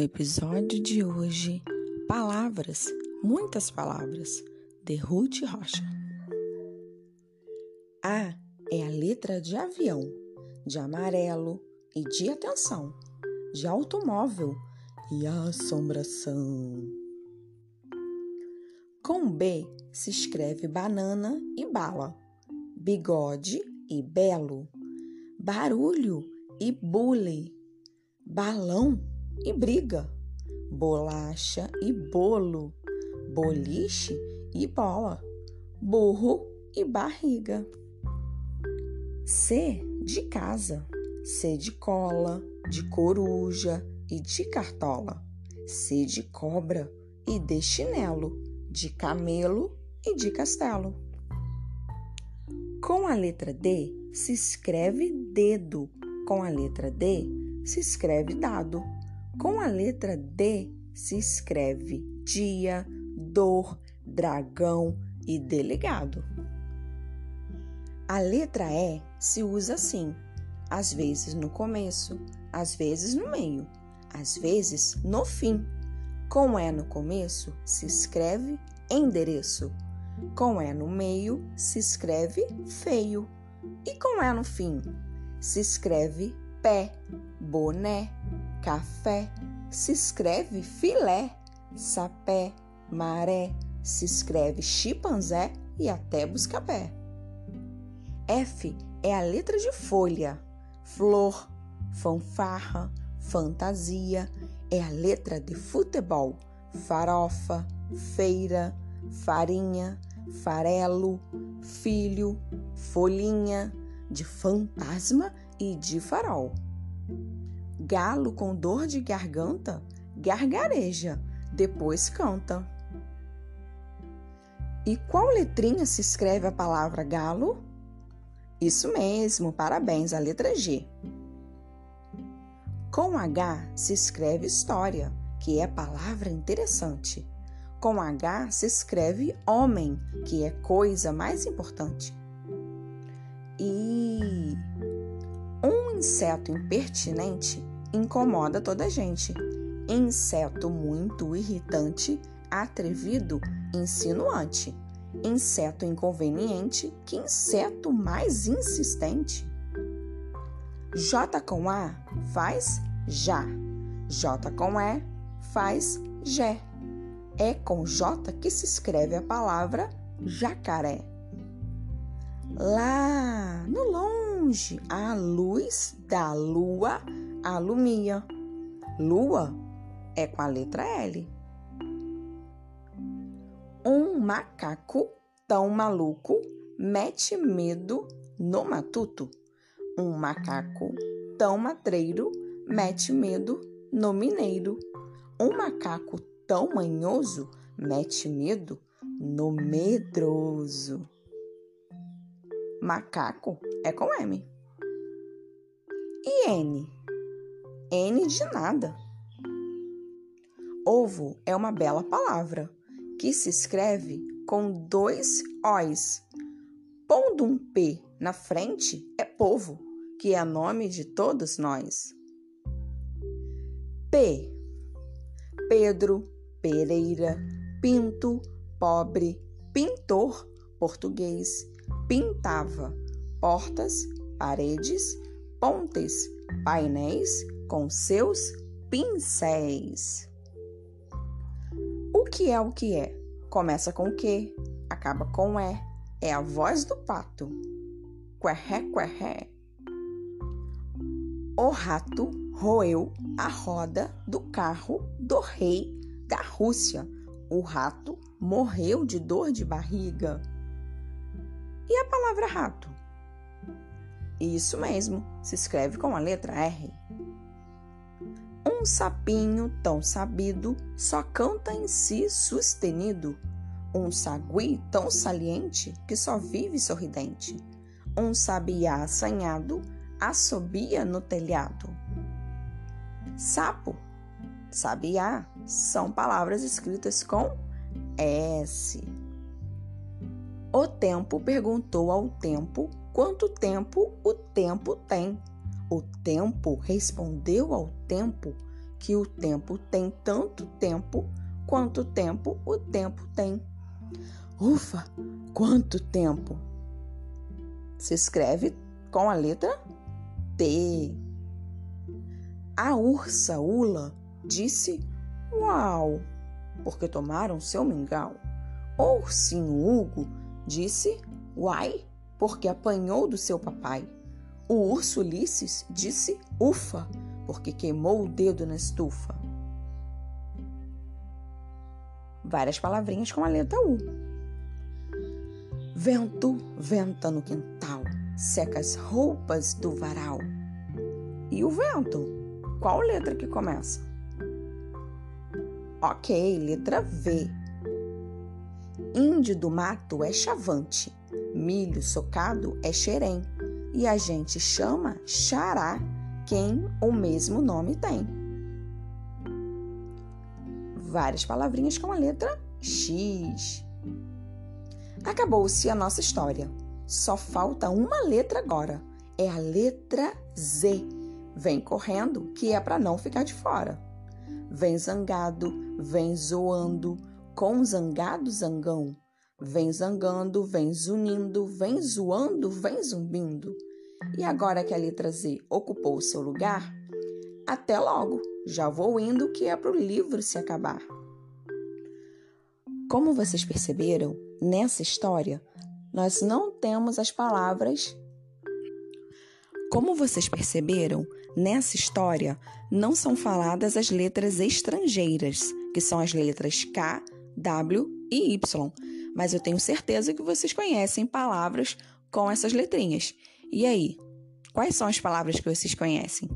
No episódio de hoje, palavras, muitas palavras, de Ruth Rocha. A é a letra de avião, de amarelo e de atenção, de automóvel e assombração. Com B se escreve banana e bala, bigode e belo, barulho e bule, balão e briga, bolacha e bolo, boliche e bola, burro e barriga. C de casa, C de cola, de coruja e de cartola, C de cobra e de chinelo, de camelo e de castelo. Com a letra D se escreve dedo, com a letra D se escreve dado. Com a letra D se escreve dia, dor, dragão e delegado. A letra E se usa assim, às vezes no começo, às vezes no meio, às vezes no fim. Com E no começo se escreve endereço. Com E no meio se escreve feio. E com E no fim se escreve pé, boné, café, se escreve filé, sapé, maré, se escreve chimpanzé e até busca-pé. F é a letra de folha, flor, fanfarra, fantasia, é a letra de futebol, farofa, feira, farinha, farelo, filho, folhinha, de fantasma e de farol. Galo com dor de garganta gargareja, depois canta. E qual letrinha se escreve a palavra galo? Isso mesmo, parabéns, a letra G. Com H se escreve história, que é palavra interessante. Com H se escreve homem, que é coisa mais importante. E um inseto impertinente incomoda toda a gente. Inseto muito irritante, atrevido, insinuante. Inseto inconveniente, que inseto mais insistente. J com A faz já. J com E faz Jé. É com J que se escreve a palavra jacaré. Lá no longe, a luz da lua alumia. Lua é com a letra L. Um macaco tão maluco mete medo no matuto. Um macaco tão matreiro mete medo no mineiro. Um macaco tão manhoso mete medo no medroso. Macaco é com M. E N? N de nada. Ovo é uma bela palavra que se escreve com dois O's. Pondo um P na frente é povo, que é nome de todos nós. P. Pedro, Pereira, Pinto, Pobre, Pintor, Português, Pintava, Portas, Paredes, Pontes, Painéis, com seus pincéis. O que é o que é? Começa com que, acaba com é. É a voz do pato. Querré, querré. O rato roeu a roda do carro do rei da Rússia. O rato morreu de dor de barriga. E a palavra rato? Isso mesmo, se escreve com a letra R. Um sapinho tão sabido só canta em si sustenido. Um sagui tão saliente que só vive sorridente. Um sabiá assanhado assobia no telhado. Sapo, sabiá são palavras escritas com S. O tempo perguntou ao tempo quanto tempo o tempo tem. O tempo respondeu ao tempo que o tempo tem tanto tempo quanto tempo o tempo tem. Ufa, quanto tempo! Se escreve com a letra T. A ursa Ula disse Uau, porque tomaram seu mingau. O ursinho Hugo disse Uai, porque apanhou do seu papai. O urso Ulisses disse Ufa, porque queimou o dedo na estufa. Várias palavrinhas com a letra U. Vento venta no quintal, seca as roupas do varal. E o vento? Qual letra que começa? Ok, letra V. Índio do mato é chavante, milho socado é xerém, e a gente chama xará quem o mesmo nome tem. Várias palavrinhas com a letra X. Acabou-se a nossa história. Só falta uma letra agora. É a letra Z. Vem correndo, que é para não ficar de fora. Vem zangado, vem zoando, com zangado zangão. Vem zangando, vem zunindo, vem zoando, vem zumbindo. E agora que a letra Z ocupou o seu lugar, até logo, já vou indo que é para o livro se acabar. Como vocês perceberam, nessa história, nós não temos as palavras. Como vocês perceberam, nessa história não são faladas as letras estrangeiras, que são as letras K, W e Y, mas eu tenho certeza que vocês conhecem palavras com essas letrinhas. E aí, quais são as palavras que vocês conhecem?